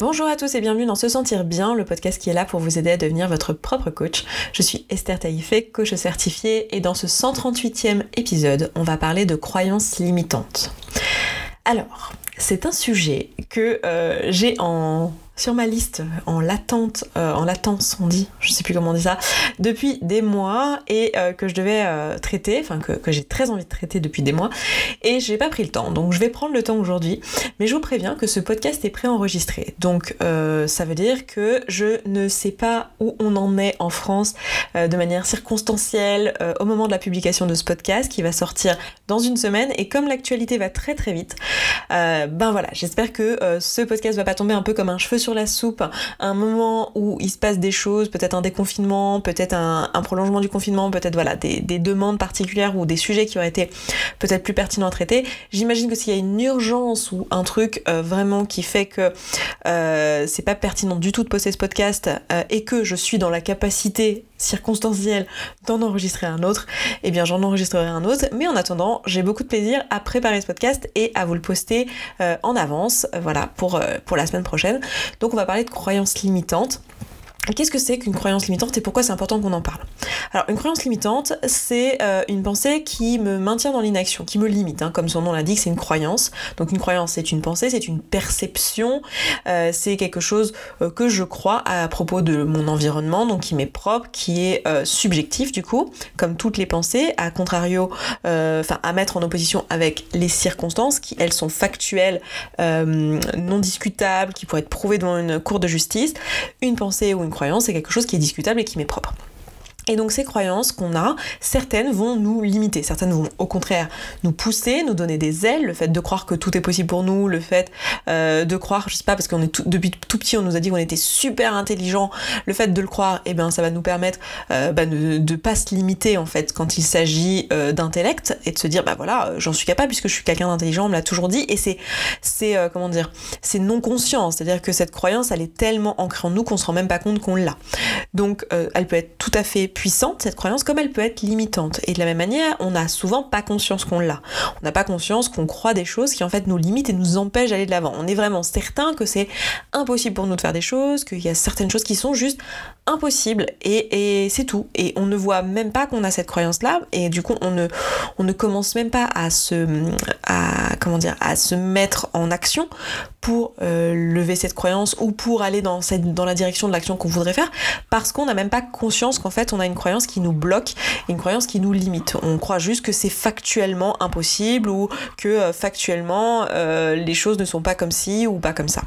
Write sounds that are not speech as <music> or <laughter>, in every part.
Bonjour à tous et bienvenue dans Se Sentir Bien, le podcast qui est là pour vous aider à devenir votre propre coach. Je suis Esther Taïfé, coach certifiée, et dans ce 138e épisode, on va parler de croyances limitantes. Alors, c'est un sujet que euh, j'ai en sur ma liste en latente, euh, en latence on dit, je sais plus comment on dit ça, depuis des mois et euh, que je devais euh, traiter, enfin que, que j'ai très envie de traiter depuis des mois et j'ai pas pris le temps. Donc je vais prendre le temps aujourd'hui, mais je vous préviens que ce podcast est préenregistré. Donc ça veut dire que je ne sais pas où on en est en France de manière circonstancielle au moment de la publication de ce podcast qui va sortir dans une semaine et comme l'actualité va très très vite, ben voilà, j'espère que ce podcast va pas tomber un peu comme un cheveu sur la soupe, un moment où il se passe des choses, peut-être un déconfinement, peut-être un, prolongement du confinement, peut-être voilà des, demandes particulières ou des sujets qui auraient été peut-être plus pertinents à traiter. J'imagine que s'il y a une urgence ou un truc euh, vraiment qui fait que euh, c'est pas pertinent du tout de poster ce podcast euh, et que je suis dans la capacité circonstancielle d'en enregistrer un autre, eh bien j'en enregistrerai un autre. Mais en attendant, j'ai beaucoup de plaisir à préparer ce podcast et à vous le poster en avance, voilà, pour, pour la semaine prochaine. Donc on va parler de croyances limitantes. Qu'est-ce que c'est qu'une croyance limitante et pourquoi c'est important qu'on en parle? Alors une croyance limitante, c'est euh, une pensée qui me maintient dans l'inaction, qui me limite, hein. comme son nom l'indique, c'est une croyance. Donc une croyance, c'est une pensée, c'est une perception, euh, c'est quelque chose euh, que je crois à propos de mon environnement, donc qui m'est propre, qui est subjectif du coup, comme toutes les pensées, à contrario, enfin à mettre en opposition avec les circonstances qui elles sont factuelles, non discutables, qui pourraient être prouvées devant une cour de justice. Une pensée ou une croyance, c'est quelque chose qui est discutable et qui m'est propre. Et donc ces croyances qu'on a, certaines vont nous limiter, certaines vont au contraire nous pousser, nous donner des ailes, le fait de croire que tout est possible pour nous, le fait euh, de croire, je sais pas, parce qu'on est tout, depuis tout petit on nous a dit qu'on était super intelligent, le fait de le croire, eh bien ça va nous permettre euh, bah, de ne pas se limiter en fait quand il s'agit euh, d'intellect et de se dire bah voilà j'en suis capable puisque je suis quelqu'un d'intelligent, on me l'a toujours dit et c'est c'est comment dire c'est non conscient, c'est-à-dire que cette croyance elle est tellement ancrée en nous qu'on se rend même pas compte qu'on l'a. Donc elle peut être tout à fait puissante, cette croyance, comme elle peut être limitante. Et de la même manière, on n'a souvent pas conscience qu'on l'a. On n'a pas conscience qu'on croit des choses qui en fait nous limitent et nous empêchent d'aller de l'avant. On est vraiment certain que c'est impossible pour nous de faire des choses, qu'il y a certaines choses qui sont juste impossibles et, c'est tout. Et on ne voit même pas qu'on a cette croyance-là et du coup on ne, on ne commence même pas à se, à, comment dire, à se mettre en action pour euh, lever cette croyance ou pour aller dans, cette, dans la direction de l'action qu'on voudrait faire parce qu'on n'a même pas conscience qu'en fait on a une croyance qui nous bloque, une croyance qui nous limite. On croit juste que c'est factuellement impossible ou que euh, factuellement euh, les choses ne sont pas comme ci ou pas comme ça.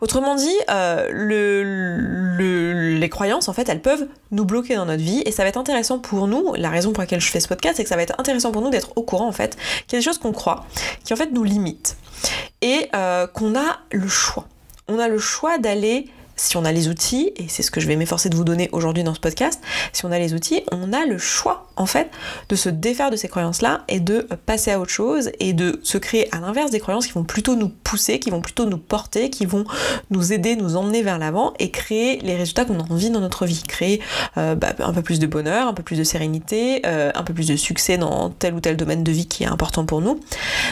Autrement dit, euh, le, les croyances, en fait, elles peuvent nous bloquer dans notre vie et ça va être intéressant pour nous. La raison pour laquelle je fais ce podcast, c'est que ça va être intéressant pour nous d'être au courant, en fait, qu'il y a des choses qu'on croit qui, en fait, nous limitent et qu'on a le choix. On a le choix d'aller si on a les outils, et c'est ce que je vais m'efforcer de vous donner aujourd'hui dans ce podcast, si on a les outils, on a le choix en fait de se défaire de ces croyances-là et de passer à autre chose et de se créer à l'inverse des croyances qui vont plutôt nous pousser, qui vont plutôt nous porter, qui vont nous aider, nous emmener vers l'avant et créer les résultats qu'on a envie dans notre vie, créer euh, bah, un peu plus de bonheur, un peu plus de sérénité, euh, un peu plus de succès dans tel ou tel domaine de vie qui est important pour nous.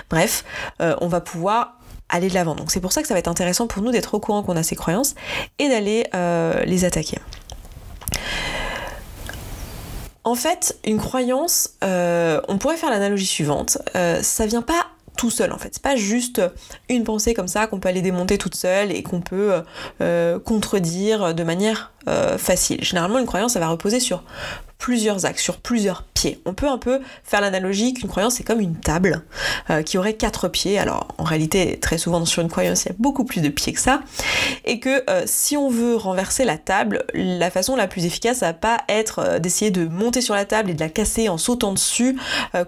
Bref, euh, on va pouvoir aller de l'avant. Donc c'est pour ça que ça va être intéressant pour nous d'être au courant qu'on a ces croyances et d'aller euh, les attaquer. En fait, une croyance, euh, on pourrait faire l'analogie suivante, euh, ça vient pas tout seul en fait. C'est pas juste une pensée comme ça qu'on peut aller démonter toute seule et qu'on peut contredire de manière facile. Généralement, une croyance, ça va reposer sur plusieurs axes, sur plusieurs On peut un peu faire l'analogie qu'une croyance c'est comme une table euh, qui aurait quatre pieds. Alors en réalité, très souvent sur une croyance, il y a beaucoup plus de pieds que ça. Et que euh, si on veut renverser la table, la façon la plus efficace, ça va pas être euh, d'essayer de monter sur la table et de la casser en sautant dessus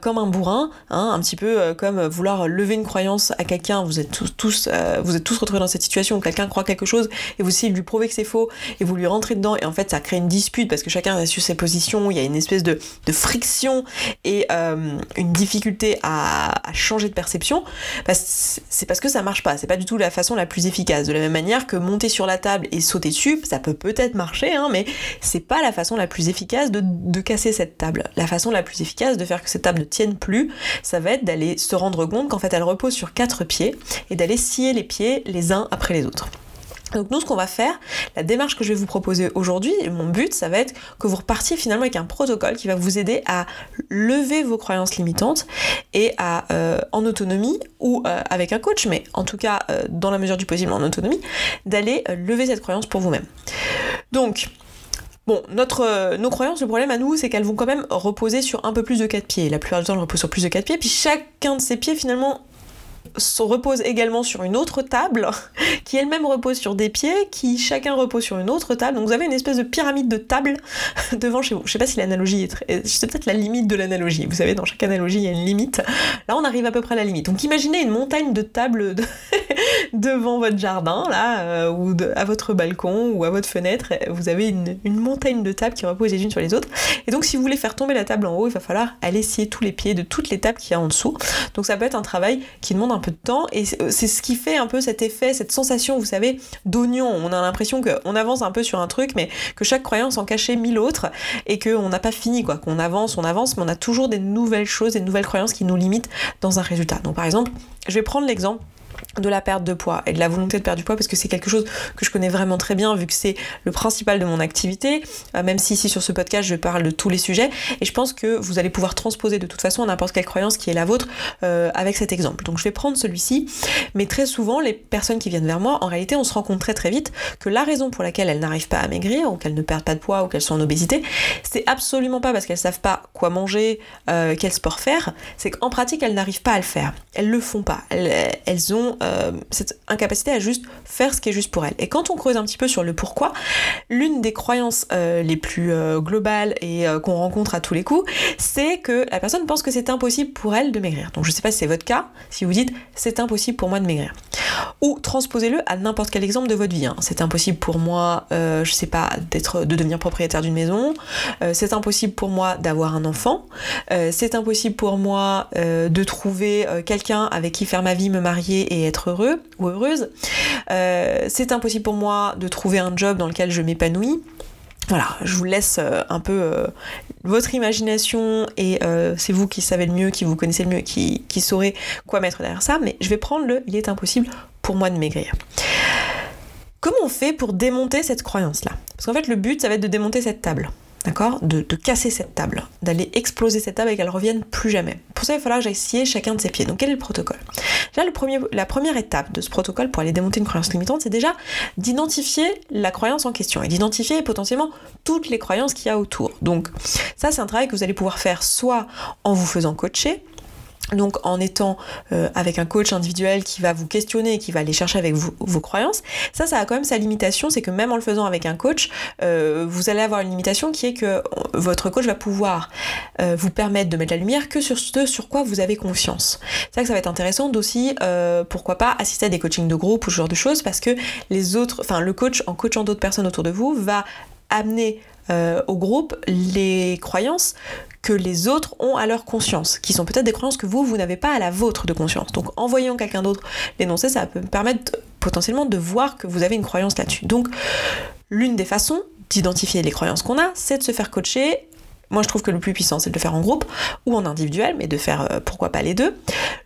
comme un bourrin, hein, un petit peu comme vouloir lever une croyance à quelqu'un. Vous êtes tous, tous vous êtes tous retrouvés dans cette situation où quelqu'un croit quelque chose et vous essayez de lui prouver que c'est faux et vous lui rentrez dedans et en fait ça crée une dispute parce que chacun a su ses positions il y a une espèce de, de friction et une difficulté à, changer de perception, bah, c'est parce que ça marche pas. C'est pas du tout la façon la plus efficace. De la même manière que monter sur la table et sauter dessus, ça peut peut-être marcher, hein, mais c'est pas la façon la plus efficace de, de casser cette table. La façon la plus efficace de faire que cette table ne tienne plus, ça va être d'aller se rendre compte qu'en fait elle repose sur quatre pieds et d'aller scier les pieds les uns après les autres. Donc nous, ce qu'on va faire, la démarche que je vais vous proposer aujourd'hui, mon but, ça va être que vous repartiez finalement avec un protocole qui va vous aider à lever vos croyances limitantes et à, euh, en autonomie ou euh, avec un coach, mais en tout cas euh, dans la mesure du possible en autonomie, d'aller lever cette croyance pour vous-même. Donc, Bon, notre, nos croyances, le problème à nous, c'est qu'elles vont quand même reposer sur un peu plus de quatre pieds. La plupart du temps, elles reposent sur plus de quatre pieds, puis chacun de ces pieds, finalement, se repose également sur une autre table, <laughs> qui elle-même repose sur des pieds, qui chacun repose sur une autre table. Donc vous avez une espèce de pyramide de tables <laughs> devant chez vous. Je sais pas si l'analogie est très... C'est peut-être la limite de l'analogie. Vous savez, dans chaque analogie, il y a une limite. Là, on arrive à peu près à la limite. Donc imaginez une montagne de tables <laughs> devant votre jardin, là, euh, ou à votre balcon, ou à votre fenêtre. Vous avez une, une montagne de tables qui reposent les unes sur les autres. Et donc si vous voulez faire tomber la table en haut, il va falloir aller scier tous les pieds de toutes les tables qu'il y a en dessous. Donc ça peut être un travail qui demande un peu de temps et c'est ce qui fait un peu cet effet, cette sensation, vous savez, d'oignon. On a l'impression qu'on avance un peu sur un truc, mais que chaque croyance en cachait mille autres et qu'on n'a pas fini, quoi. Qu'on avance, on avance, mais on a toujours des nouvelles choses, des nouvelles croyances qui nous limitent dans un résultat. Donc par exemple, je vais prendre l'exemple de la perte de poids et de la volonté de perdre du poids parce que c'est quelque chose que je connais vraiment très bien vu que c'est le principal de mon activité, euh, même si ici sur ce podcast je parle de tous les sujets et je pense que vous allez pouvoir transposer de toute façon n'importe quelle croyance qui est la vôtre euh, avec cet exemple. Donc je vais prendre celui-ci, mais très souvent les personnes qui viennent vers moi, en réalité on se rend compte très très vite que la raison pour laquelle elles n'arrivent pas à maigrir ou qu'elles ne perdent pas de poids ou qu'elles sont en obésité, c'est absolument pas parce qu'elles savent pas quoi manger, euh, quel sport faire, c'est qu'en pratique elles n'arrivent pas à le faire. Elles le font pas. Elles, elles ont euh, cette incapacité à juste faire ce qui est juste pour elle. Et quand on creuse un petit peu sur le pourquoi, l'une des croyances euh, les plus euh, globales et qu'on rencontre à tous les coups, c'est que la personne pense que c'est impossible pour elle de maigrir. Donc je sais pas si c'est votre cas, si vous dites c'est impossible pour moi de maigrir. Ou transposez-le à n'importe quel exemple de votre vie. Hein. C'est impossible pour moi, je sais pas, d'être, de devenir propriétaire d'une maison. c'est impossible pour moi d'avoir un enfant. c'est impossible pour moi de trouver quelqu'un avec qui faire ma vie, me marier et heureux ou heureuse. Euh, c'est impossible pour moi de trouver un job dans lequel je m'épanouis. Voilà, je vous laisse euh, un peu euh, votre imagination et c'est vous qui savez le mieux, qui vous connaissez le mieux, qui, qui saurez quoi mettre derrière ça, mais je vais prendre le il est impossible pour moi de maigrir. Comment on fait pour démonter cette croyance-là? Parce qu'en fait, le but, ça va être de démonter cette table d'accord? De, casser cette table, d'aller exploser cette table et qu'elle revienne plus jamais. Pour ça, il va falloir que j'aille scier chacun de ses pieds. Donc, quel est le protocole? Premier, la première étape de ce protocole pour aller démonter une croyance limitante, c'est déjà d'identifier la croyance en question et d'identifier potentiellement toutes les croyances qu'il y a autour. Donc, ça, c'est un travail que vous allez pouvoir faire soit en vous faisant coacher, donc en étant euh, avec un coach individuel qui va vous questionner et qui va aller chercher avec vos croyances, ça, ça a quand même sa limitation, c'est que même en le faisant avec un coach, euh, vous allez avoir une limitation qui est que votre coach va pouvoir euh, vous permettre de mettre la lumière que sur ce sur quoi vous avez confiance. C'est ça que ça va être intéressant d'aussi, pourquoi pas, assister à des coachings de groupe ou ce genre de choses, parce que les autres, enfin le coach en coachant d'autres personnes autour de vous va amener au groupe les croyances que les autres ont à leur conscience, qui sont peut-être des croyances que vous, vous n'avez pas à la vôtre de conscience. Donc en voyant quelqu'un d'autre l'énoncer, ça peut permettre potentiellement de voir que vous avez une croyance là-dessus. Donc l'une des façons d'identifier les croyances qu'on a, c'est de se faire coacher moi, je trouve que le plus puissant, c'est de le faire en groupe ou en individuel, mais de faire euh, pourquoi pas les deux.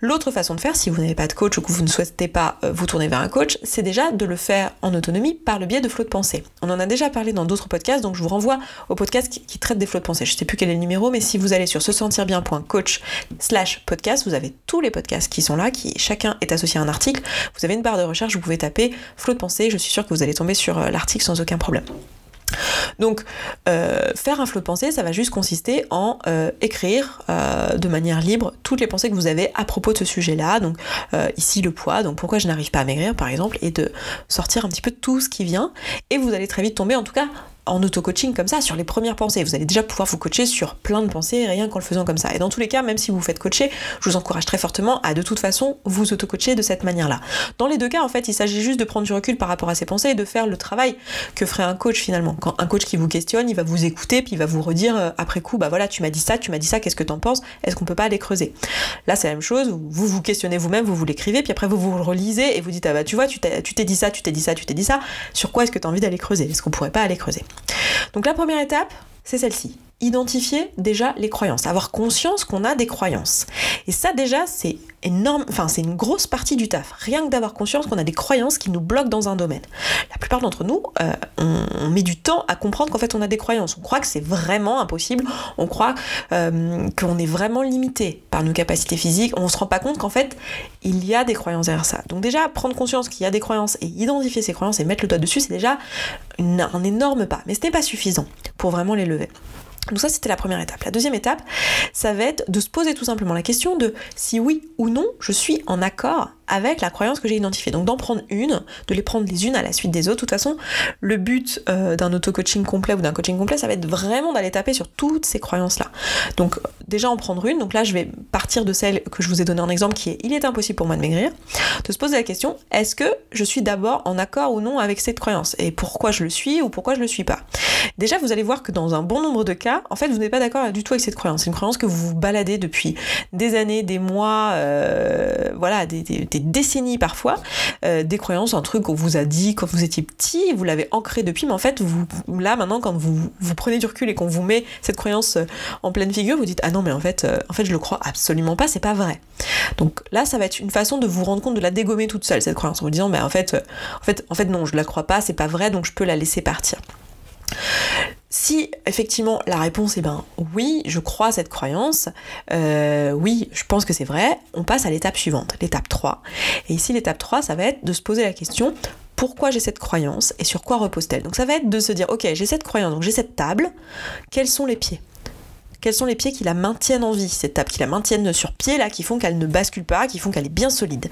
L'autre façon de faire, si vous n'avez pas de coach ou que vous ne souhaitez pas euh, vous tourner vers un coach, c'est déjà de le faire en autonomie par le biais de flots de pensée. On en a déjà parlé dans d'autres podcasts, donc je vous renvoie au podcast qui, traite des flots de pensée. Je ne sais plus quel est le numéro, mais si vous allez sur se sentir bien.coach slash podcast, vous avez tous les podcasts qui sont là, qui chacun est associé à un article. Vous avez une barre de recherche, vous pouvez taper flots de pensée, je suis sûre que vous allez tomber sur euh, l'article sans aucun problème. Donc, euh, faire un flot de pensée, ça va juste consister en euh, écrire euh, de manière libre toutes les pensées que vous avez à propos de ce sujet-là. Donc, ici le poids, donc pourquoi je n'arrive pas à maigrir par exemple, et de sortir un petit peu tout ce qui vient. Et vous allez très vite tomber, en tout cas, en auto-coaching comme ça sur les premières pensées. Vous allez déjà pouvoir vous coacher sur plein de pensées rien qu'en le faisant comme ça. Et dans tous les cas, même si vous vous faites coacher, je vous encourage très fortement à de toute façon vous auto-coacher de cette manière-là. Dans les deux cas, en fait, il s'agit juste de prendre du recul par rapport à ces pensées et de faire le travail que ferait un coach finalement. Quand un coach qui vous questionne, il va vous écouter puis il va vous redire euh, après coup, bah voilà, tu m'as dit ça, tu m'as dit ça, qu'est-ce que t'en penses? Est-ce qu'on peut pas aller creuser? Là, c'est la même chose, vous vous questionnez vous-même, vous vous l'écrivez, puis après vous vous relisez et vous dites, ah bah tu vois, tu t'es dit ça, tu t'es dit ça, tu t'es dit ça, sur quoi est-ce que tu as envie d'aller creuser? Est-ce qu'on pourrait pas aller creuser? Donc la première étape, c'est celle-ci identifier déjà les croyances, avoir conscience qu'on a des croyances. Et ça déjà, c'est énorme, enfin c'est une grosse partie du taf. Rien que d'avoir conscience qu'on a des croyances qui nous bloquent dans un domaine. La plupart d'entre nous, euh, on, met du temps à comprendre qu'en fait on a des croyances. On croit que c'est vraiment impossible. On croit euh, qu'on est vraiment limité par nos capacités physiques. On se rend pas compte qu'en fait il y a des croyances derrière ça. Donc déjà prendre conscience qu'il y a des croyances et identifier ces croyances et mettre le doigt dessus, c'est déjà un énorme pas. Mais ce n'est pas suffisant pour vraiment les lever. Donc ça, c'était la première étape. La deuxième étape, ça va être de se poser tout simplement la question de si oui ou non je suis en accord avec la croyance que j'ai identifiée. Donc d'en prendre une, de les prendre les unes à la suite des autres. De toute façon, le but euh, d'un auto-coaching complet ou d'un coaching complet, ça va être vraiment d'aller taper sur toutes ces croyances-là. Donc déjà en prendre une. Donc là, je vais partir de celle que je vous ai donnée en exemple qui est il est impossible pour moi de maigrir. De se poser la question, est-ce que je suis d'abord en accord ou non avec cette croyance? Et pourquoi je le suis ou pourquoi je le suis pas? Déjà, vous allez voir que dans un bon nombre de cas, en fait, vous n'êtes pas d'accord du tout avec cette croyance. C'est une croyance que vous vous baladez depuis des années, des mois, euh, voilà, des décennies parfois, euh, des croyances, un truc qu'on vous a dit quand vous étiez petit, vous l'avez ancré depuis, mais en fait, vous, là maintenant, quand vous, vous prenez du recul et qu'on vous met cette croyance euh, en pleine figure, vous dites ah non mais en fait, euh, en fait je le crois absolument pas, c'est pas vrai. Donc là, ça va être une façon de vous rendre compte de la dégommer toute seule cette croyance en vous disant mais en fait, en fait, en fait non, je la crois pas, c'est pas vrai, donc je peux la laisser partir. Si effectivement la réponse est ben oui, je crois cette croyance, euh, oui, je pense que c'est vrai, on passe à l'étape suivante, l'étape 3. Et ici l'étape 3, ça va être de se poser la question pourquoi j'ai cette croyance et sur quoi repose-t-elle? Donc ça va être de se dire ok, j'ai cette croyance, donc j'ai cette table, quels sont les pieds? Quels sont les pieds qui la maintiennent en vie, cette table, qui la maintiennent sur pied, là, qui font qu'elle ne bascule pas, qui font qu'elle est bien solide?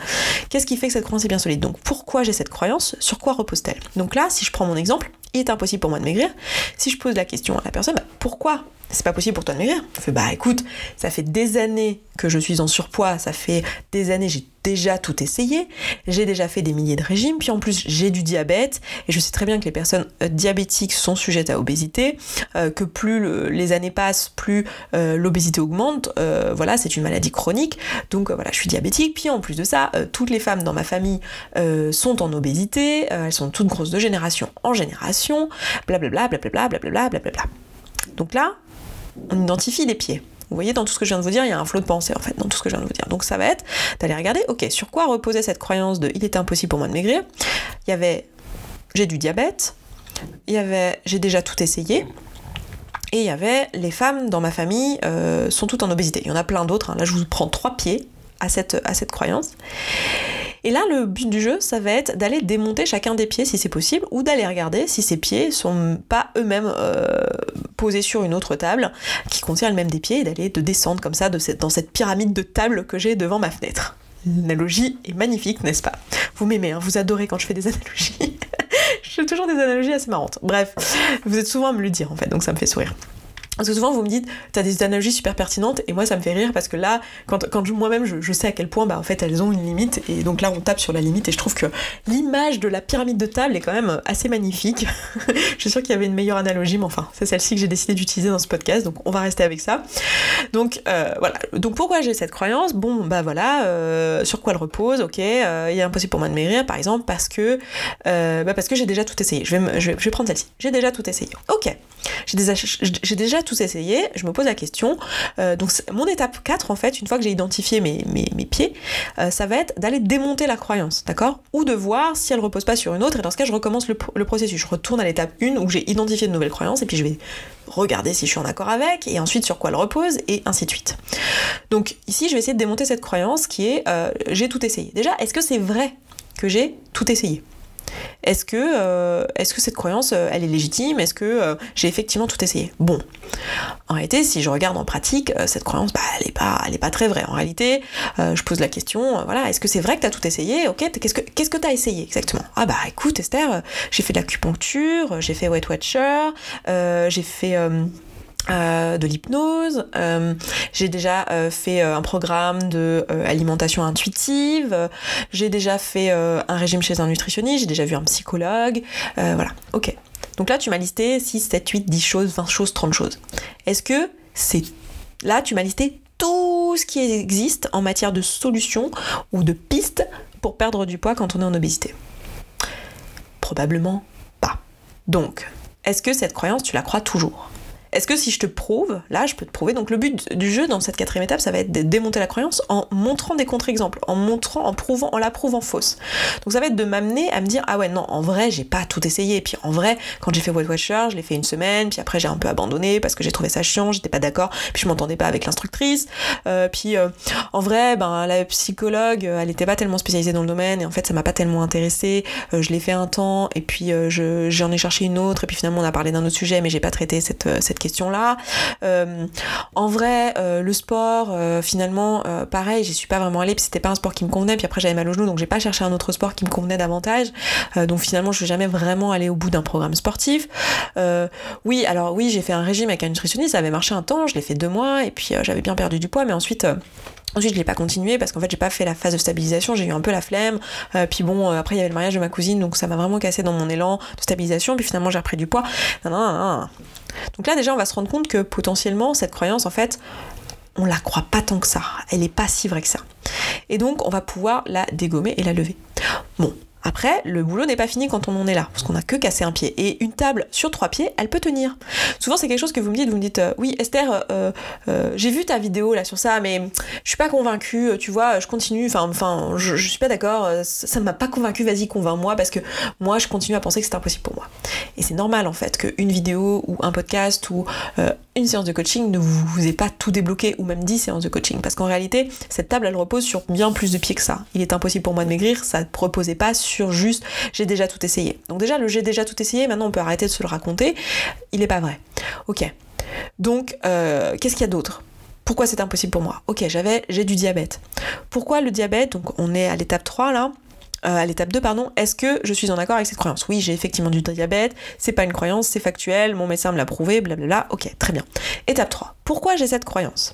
Qu'est-ce qui fait que cette croyance est bien solide? Donc pourquoi j'ai cette croyance? Sur quoi repose-t-elle? Donc là, si je prends mon exemple, il est impossible pour moi de maigrir. Si je pose la question à la personne, bah, pourquoi c'est pas possible pour toi de maigrir? Je fais, bah écoute, ça fait des années que je suis en surpoids, ça fait des années, j'ai déjà tout essayé, j'ai déjà fait des milliers de régimes, puis en plus j'ai du diabète, et je sais très bien que les personnes euh, diabétiques sont sujettes à obésité, euh, que plus les années passent, plus euh, l'obésité augmente, voilà, c'est une maladie chronique, donc voilà, je suis diabétique, puis en plus de ça, toutes les femmes dans ma famille sont en obésité, elles sont toutes grosses de génération en génération, blablabla, blablabla, blablabla, blablabla. Donc là, on identifie les pieds. Vous voyez, dans tout ce que je viens de vous dire, il y a un flot de pensée en fait, dans tout ce que je viens de vous dire. Donc ça va être d'aller regarder, ok, sur quoi reposait cette croyance de il est impossible pour moi de maigrir Il y avait j'ai du diabète, il y avait j'ai déjà tout essayé, et il y avait les femmes dans ma famille euh, sont toutes en obésité. Il y en a plein d'autres, hein. là je vous prends trois pieds à cette, à cette croyance. Et là, le but du jeu, ça va être d'aller démonter chacun des pieds si c'est possible, ou d'aller regarder si ces pieds sont pas eux-mêmes euh, posés sur une autre table qui contient le même des pieds, et d'aller de descendre comme ça dans cette pyramide de tables que j'ai devant ma fenêtre. L'analogie est magnifique, n'est-ce pas? Vous m'aimez, hein, vous adorez quand je fais des analogies. <laughs> je fais toujours des analogies assez marrantes. Bref, vous êtes souvent à me le dire en fait, donc ça me fait sourire. Parce que souvent vous me dites, t'as des analogies super pertinentes et moi ça me fait rire parce que là, quand, moi-même je, sais à quel point bah, en fait elles ont une limite et donc là on tape sur la limite et je trouve que l'image de la pyramide de table est quand même assez magnifique. <laughs> je suis sûre qu'il y avait une meilleure analogie, mais enfin c'est celle-ci que j'ai décidé d'utiliser dans ce podcast donc on va rester avec ça. Donc euh, voilà. Donc pourquoi j'ai cette croyance? Bon bah voilà, euh, sur quoi elle repose? Ok, euh, il est impossible pour moi de maigrir par exemple parce que bah, que j'ai déjà tout essayé. Je vais, je vais, prendre celle-ci. J'ai déjà tout essayé. Ok, j'ai déjà, tous essayé, je me pose la question. Euh, donc mon étape 4, en fait, une fois que j'ai identifié mes, mes, pieds, euh, ça va être d'aller démonter la croyance, d'accord? Ou de voir si elle repose pas sur une autre, et dans ce cas, je recommence le, processus. Je retourne à l'étape 1 où j'ai identifié de nouvelles croyances, et puis je vais regarder si je suis en accord avec, et ensuite sur quoi elle repose, et ainsi de suite. Donc ici, je vais essayer de démonter cette croyance qui est euh, j'ai tout essayé. Déjà, est-ce que c'est vrai que j'ai tout essayé? Est-ce que, euh, est-ce que cette croyance, euh, elle est légitime? Est-ce que euh, j'ai effectivement tout essayé? Bon, en réalité, si je regarde en pratique, cette croyance, bah, elle n'est pas, est pas très vraie. En réalité, je pose la question, voilà, est-ce que c'est vrai que tu as tout essayé? Ok, qu'est-ce que qu'est-ce que tu as essayé exactement? Ah bah écoute, Esther, j'ai fait de l'acupuncture, j'ai fait Weight Watcher, j'ai fait euh, de l'hypnose, euh, j'ai déjà euh, fait un programme de alimentation intuitive, j'ai déjà fait un régime chez un nutritionniste, j'ai déjà vu un psychologue, voilà, ok. Donc là tu m'as listé 6, 7, 8, 10 choses, 20 choses, 30 choses. Est-ce que c'est... Là tu m'as listé tout ce qui existe en matière de solutions ou de pistes pour perdre du poids quand on est en obésité? Probablement pas. Donc, est-ce que cette croyance tu la crois toujours? Est-ce que si je te prouve, là je peux te prouver, donc le but du jeu dans cette quatrième étape, ça va être de démonter la croyance en montrant des contre-exemples, en montrant, en prouvant, en la prouvant fausse. Donc ça va être de m'amener à me dire, ah ouais, non, en vrai, j'ai pas tout essayé. Et puis en vrai, quand j'ai fait White Watcher, je l'ai fait une semaine, puis après j'ai un peu abandonné parce que j'ai trouvé ça chiant, j'étais pas d'accord, puis je m'entendais pas avec l'instructrice. Euh, puis euh, en vrai, ben la psychologue, elle était pas tellement spécialisée dans le domaine, et en fait ça m'a pas tellement intéressé. Euh, je l'ai fait un temps, et puis j'en ai cherché une autre, et puis finalement on a parlé d'un autre sujet, mais j'ai pas traité cette, cette question-là. Euh, en vrai, euh, le sport, euh, finalement, pareil, j'y suis pas vraiment allée, puis c'était pas un sport qui me convenait, puis après j'avais mal au genou, donc j'ai pas cherché un autre sport qui me convenait davantage. donc finalement, je suis jamais vraiment allée au bout d'un programme sportif. oui, alors oui, j'ai fait un régime avec un nutritionniste, ça avait marché un temps, je l'ai fait deux mois, et puis j'avais bien perdu du poids, mais ensuite Ensuite, je l'ai pas continué parce qu'en fait, j'ai pas fait la phase de stabilisation, j'ai eu un peu la flemme. Euh, puis bon, euh, après, il y avait le mariage de ma cousine, donc ça m'a vraiment cassé dans mon élan de stabilisation. Puis finalement, j'ai repris du poids. donc là, déjà, on va se rendre compte que potentiellement, cette croyance, en fait, on la croit pas tant que ça. Elle est pas si vraie que ça. Et donc, on va pouvoir la dégommer et la lever. Bon, après, le boulot n'est pas fini quand on en est là, parce qu'on n'a que cassé un pied. Et une table sur trois pieds, elle peut tenir. Souvent, c'est quelque chose que vous me dites, vous me dites, euh, oui, Esther, euh, euh, j'ai vu ta vidéo là sur ça, mais je suis pas convaincue, tu vois, je continue, enfin, enfin, je, je suis pas d'accord, ça ne m'a pas convaincue, vas-y, convainc-moi, parce que moi, je continue à penser que c'est impossible pour moi. Et c'est normal, en fait, qu'une vidéo ou un podcast ou une séance de coaching ne vous, vous ait pas tout débloqué, ou même 10 séances de coaching, parce qu'en réalité, cette table, elle repose sur bien plus de pieds que ça. Il est impossible pour moi de maigrir, ça ne reposait pas sur sur juste j'ai déjà tout essayé. Donc déjà le j'ai déjà tout essayé, maintenant on peut arrêter de se le raconter, il n'est pas vrai. Ok. Donc euh, qu'est-ce qu'il y a d'autre? Pourquoi c'est impossible pour moi? Ok, j'avais, j'ai du diabète. Pourquoi le diabète? Donc on est à l'étape 3 là. Euh, à l'étape 2, pardon, est-ce que je suis en accord avec cette croyance? Oui, j'ai effectivement du diabète, c'est pas une croyance, c'est factuel, mon médecin me l'a prouvé, blablabla, ok, très bien. Étape 3, pourquoi j'ai cette croyance?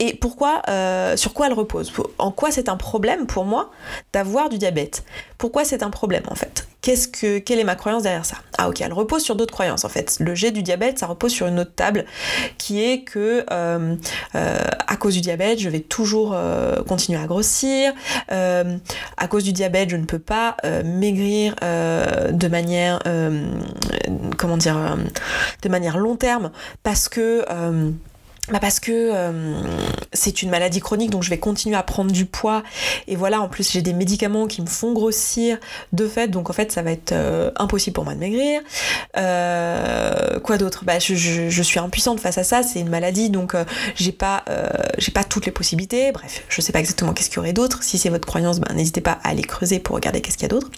Et pourquoi, euh, sur quoi elle repose En quoi c'est un problème pour moi d'avoir du diabète Pourquoi c'est un problème en fait Qu'est-ce que, quelle est ma croyance derrière ça Ah ok, elle repose sur d'autres croyances en fait. Le jet du diabète, ça repose sur une autre table qui est que euh, euh, à cause du diabète, je vais toujours continuer à grossir. à cause du diabète, je ne peux pas maigrir de manière, comment dire, de manière long terme parce que bah parce que euh, c'est une maladie chronique, donc je vais continuer à prendre du poids. Et voilà, en plus j'ai des médicaments qui me font grossir de fait, donc en fait ça va être euh, impossible pour moi de maigrir. Euh, quoi d'autre? Bah je, je, suis impuissante face à ça, c'est une maladie, donc j'ai pas j'ai pas toutes les possibilités. Bref, je sais pas exactement qu'est-ce qu'il y aurait d'autre. Si c'est votre croyance, bah, n'hésitez pas à aller creuser pour regarder qu'est-ce qu'il y a d'autre.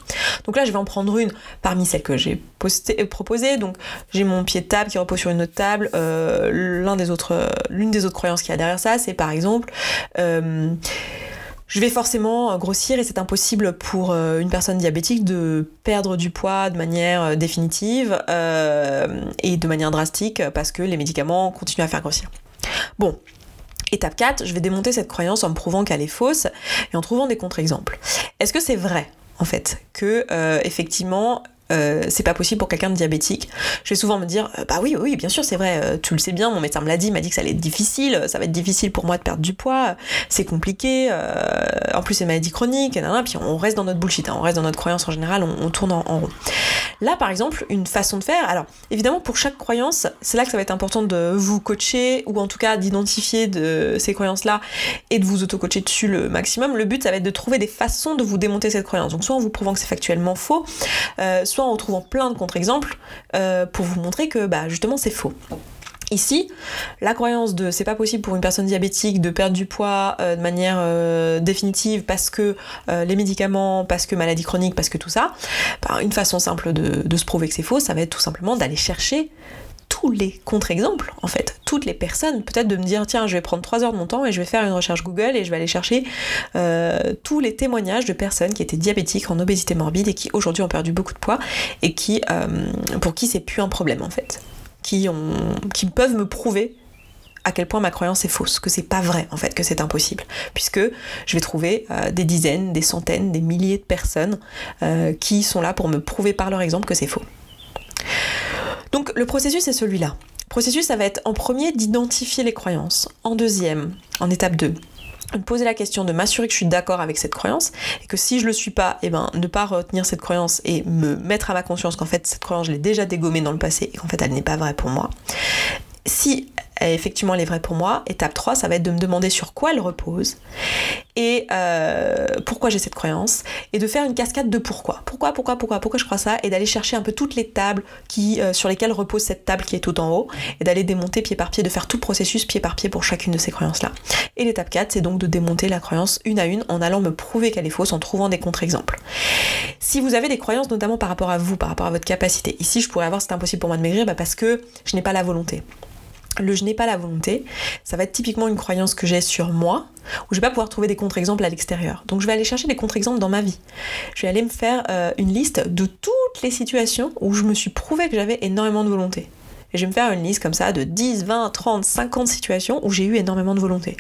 Donc là je vais en prendre une parmi celles que j'ai proposées. Donc j'ai mon pied de table qui repose sur une autre table, l'un des autres l'une des autres croyances qu'il y a derrière ça, c'est par exemple euh, je vais forcément grossir et c'est impossible pour euh, une personne diabétique de perdre du poids de manière euh, définitive et de manière drastique parce que les médicaments continuent à faire grossir. Bon, Étape 4, je vais démonter cette croyance en me prouvant qu'elle est fausse et en trouvant des contre-exemples. Est-ce que c'est vrai en fait que effectivement euh, c'est pas possible pour quelqu'un de diabétique. Je vais souvent me dire, euh, bah oui, oui, bien sûr, c'est vrai, euh, tu le sais bien, mon médecin me l'a dit, m'a dit que ça allait être difficile, ça va être difficile pour moi de perdre du poids, c'est compliqué, en plus c'est maladie chronique, et puis on reste dans notre bullshit, hein, on reste dans notre croyance en général, on, tourne en, rond. Là, par exemple, une façon de faire, alors évidemment, pour chaque croyance, c'est là que ça va être important de vous coacher, ou en tout cas d'identifier de ces croyances-là, et de vous auto-coacher dessus le maximum. Le but, ça va être de trouver des façons de vous démonter cette croyance. Donc soit en vous prouvant que c'est factuellement faux, soit en trouvant plein de contre-exemples euh, pour vous montrer que bah, justement c'est faux. Ici, la croyance de c'est pas possible pour une personne diabétique de perdre du poids euh, de manière euh, définitive parce que les médicaments, parce que maladie chronique, parce que tout ça, bah, une façon simple de se prouver que c'est faux, ça va être tout simplement d'aller chercher tous les contre-exemples, en fait, toutes les personnes, peut-être de me dire tiens, je vais prendre 3 heures de mon temps et je vais faire une recherche Google et je vais aller chercher tous les témoignages de personnes qui étaient diabétiques en obésité morbide et qui aujourd'hui ont perdu beaucoup de poids et qui, pour qui c'est plus un problème en fait. Qui, ont, qui peuvent me prouver à quel point ma croyance est fausse, que c'est pas vrai en fait, que c'est impossible, puisque je vais trouver euh, des dizaines, des centaines, des milliers de personnes euh, qui sont là pour me prouver par leur exemple que c'est faux. Donc le processus est celui-là. Le processus, ça va être en premier d'identifier les croyances, en deuxième, en étape 2, me poser la question de m'assurer que je suis d'accord avec cette croyance et que si je le suis pas, eh ben ne pas retenir cette croyance et me mettre à ma conscience qu'en fait cette croyance je l'ai déjà dégommée dans le passé et qu'en fait elle n'est pas vraie pour moi. Si effectivement elle est vraie pour moi. Étape 3, ça va être de me demander sur quoi elle repose et euh, pourquoi j'ai cette croyance et de faire une cascade de pourquoi. Pourquoi, pourquoi, pourquoi, pourquoi je crois ça et d'aller chercher un peu toutes les tables euh, sur lesquelles repose cette table qui est tout en haut et d'aller démonter pied par pied, de faire tout le processus pied par pied pour chacune de ces croyances-là. Et l'étape 4, c'est donc de démonter la croyance une à une en allant me prouver qu'elle est fausse en trouvant des contre-exemples. Si vous avez des croyances notamment par rapport à vous, par rapport à votre capacité, ici je pourrais avoir c'est impossible pour moi de maigrir bah parce que je n'ai pas la volonté le je n'ai pas la volonté, ça va être typiquement une croyance que j'ai sur moi, où je vais pas pouvoir trouver des contre-exemples à l'extérieur. Donc je vais aller chercher des contre-exemples dans ma vie. Je vais aller me faire euh, une liste de toutes les situations où je me suis prouvé que j'avais énormément de volonté. Et je vais me faire une liste comme ça de 10, 20, 30, 50 situations où j'ai eu énormément de volonté.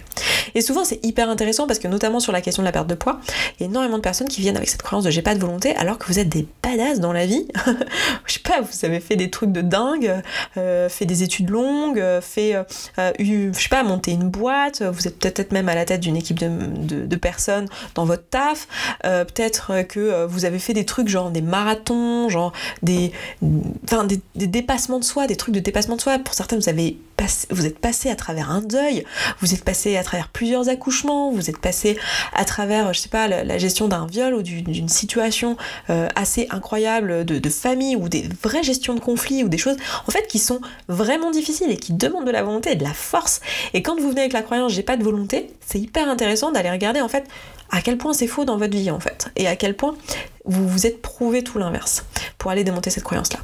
Et souvent, c'est hyper intéressant parce que, notamment sur la question de la perte de poids, il y a énormément de personnes qui viennent avec cette croyance de j'ai pas de volonté alors que vous êtes des badass dans la vie. <laughs> je sais pas, vous avez fait des trucs de dingue, euh, fait des études longues, fait, euh, eu, je sais pas, monter une boîte, vous êtes peut-être même à la tête d'une équipe de, personnes dans votre taf, euh, peut-être que vous avez fait des trucs genre des marathons, genre des, enfin, des, des dépassements de soi, des trucs de dépassement de soi. Pour certains, vous avez vous êtes passé à travers un deuil, vous êtes passé à travers plusieurs accouchements, vous êtes passé à travers, je sais pas, la, gestion d'un viol ou d'une situation euh, assez incroyable de, famille ou des vraies gestions de conflits ou des choses en fait qui sont vraiment difficiles et qui demandent de la volonté et de la force. Et quand vous venez avec la croyance j'ai pas de volonté, c'est hyper intéressant d'aller regarder en fait à quel point c'est faux dans votre vie en fait et à quel point vous vous êtes prouvé tout l'inverse pour aller démonter cette croyance là.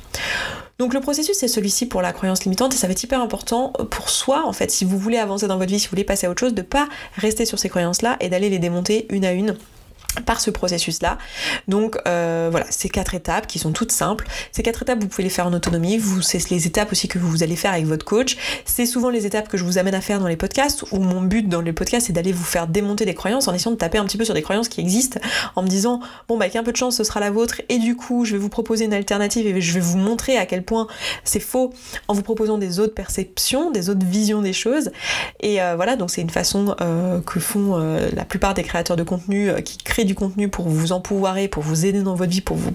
Donc le processus c'est celui-ci pour la croyance limitante et ça va être hyper important pour soi en fait si vous voulez avancer dans votre vie, si vous voulez passer à autre chose, de pas rester sur ces croyances là et d'aller les démonter une à une par ce processus-là. Donc euh, voilà, ces quatre étapes qui sont toutes simples. Ces quatre étapes, vous pouvez les faire en autonomie. Vous, c'est les étapes aussi que vous allez faire avec votre coach. C'est souvent les étapes que je vous amène à faire dans les podcasts, où mon but dans les podcasts, c'est d'aller vous faire démonter des croyances en essayant de taper un petit peu sur des croyances qui existent, en me disant, bon bah avec un peu de chance, ce sera la vôtre, et du coup, je vais vous proposer une alternative et je vais vous montrer à quel point c'est faux en vous proposant des autres perceptions, des autres visions des choses. Et euh, voilà, donc c'est une façon euh, que font la plupart des créateurs de contenu qui créent du contenu pour vous empouvoirer, pour vous aider dans votre vie, pour vous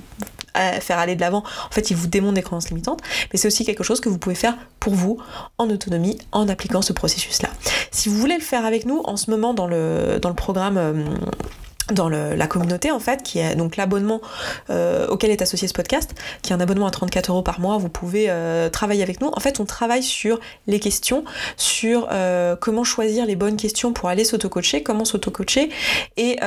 euh, faire aller de l'avant, en fait, ils vous démontrent des croyances limitantes, mais c'est aussi quelque chose que vous pouvez faire pour vous en autonomie en appliquant ce processus-là. Si vous voulez le faire avec nous, en ce moment dans le, dans le programme euh, dans la communauté en fait, qui est donc l'abonnement euh, auquel est associé ce podcast, qui est un abonnement à 34 euros par mois. Vous pouvez euh, travailler avec nous. En fait, on travaille sur les questions, sur euh, comment choisir les bonnes questions pour aller s'auto-coacher, comment s'auto-coacher, et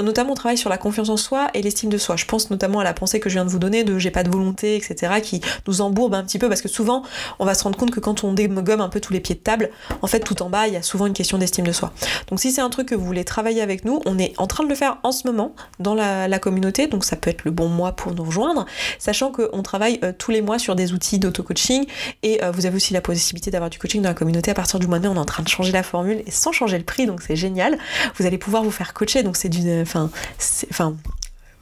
notamment on travaille sur la confiance en soi et l'estime de soi. Je pense notamment à la pensée que je viens de vous donner de j'ai pas de volonté, etc., qui nous embourbe un petit peu parce que souvent on va se rendre compte que quand on dégomme un peu tous les pieds de table, en fait tout en bas il y a souvent une question d'estime de soi. Donc si c'est un truc que vous voulez travailler avec nous, on est en train de le faire en ce moment dans la, communauté, donc ça peut être le bon mois pour nous rejoindre, sachant qu'on travaille euh, tous les mois sur des outils d'auto-coaching et euh, vous avez aussi la possibilité d'avoir du coaching dans la communauté à partir du mois de mai. On est en train de changer la formule et sans changer le prix, donc c'est génial. Vous allez pouvoir vous faire coacher, donc c'est d'une. Enfin, enfin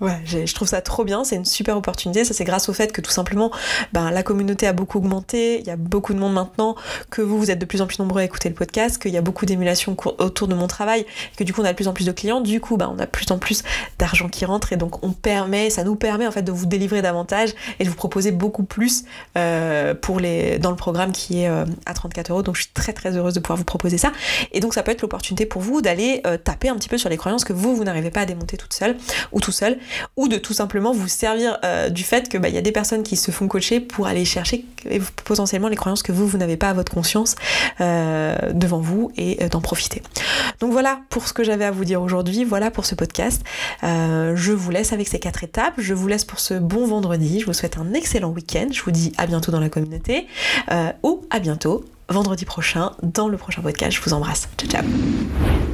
Ouais, je trouve ça trop bien, c'est une super opportunité. Ça, c'est grâce au fait que tout simplement, ben, la communauté a beaucoup augmenté, il y a beaucoup de monde maintenant, que vous, vous êtes de plus en plus nombreux à écouter le podcast, qu'il y a beaucoup d'émulation autour de mon travail, que du coup, on a de plus en plus de clients, du coup, ben, on a de plus en plus d'argent qui rentre et donc on permet, ça nous permet en fait de vous délivrer davantage et de vous proposer beaucoup plus euh, pour les, dans le programme qui est euh, à 34 euros. Donc, je suis très très heureuse de pouvoir vous proposer ça. Et donc, ça peut être l'opportunité pour vous d'aller euh, taper un petit peu sur les croyances que vous, vous n'arrivez pas à démonter toute seule ou tout seul ou de tout simplement vous servir euh, du fait que bah, y a des personnes qui se font coacher pour aller chercher potentiellement les croyances que vous, vous n'avez pas à votre conscience euh, devant vous et d'en profiter. Donc voilà pour ce que j'avais à vous dire aujourd'hui, voilà pour ce podcast. je vous laisse avec ces quatre étapes, je vous laisse pour ce bon vendredi, je vous souhaite un excellent week-end, je vous dis à bientôt dans la communauté ou à bientôt vendredi prochain dans le prochain podcast. Je vous embrasse. Ciao ciao.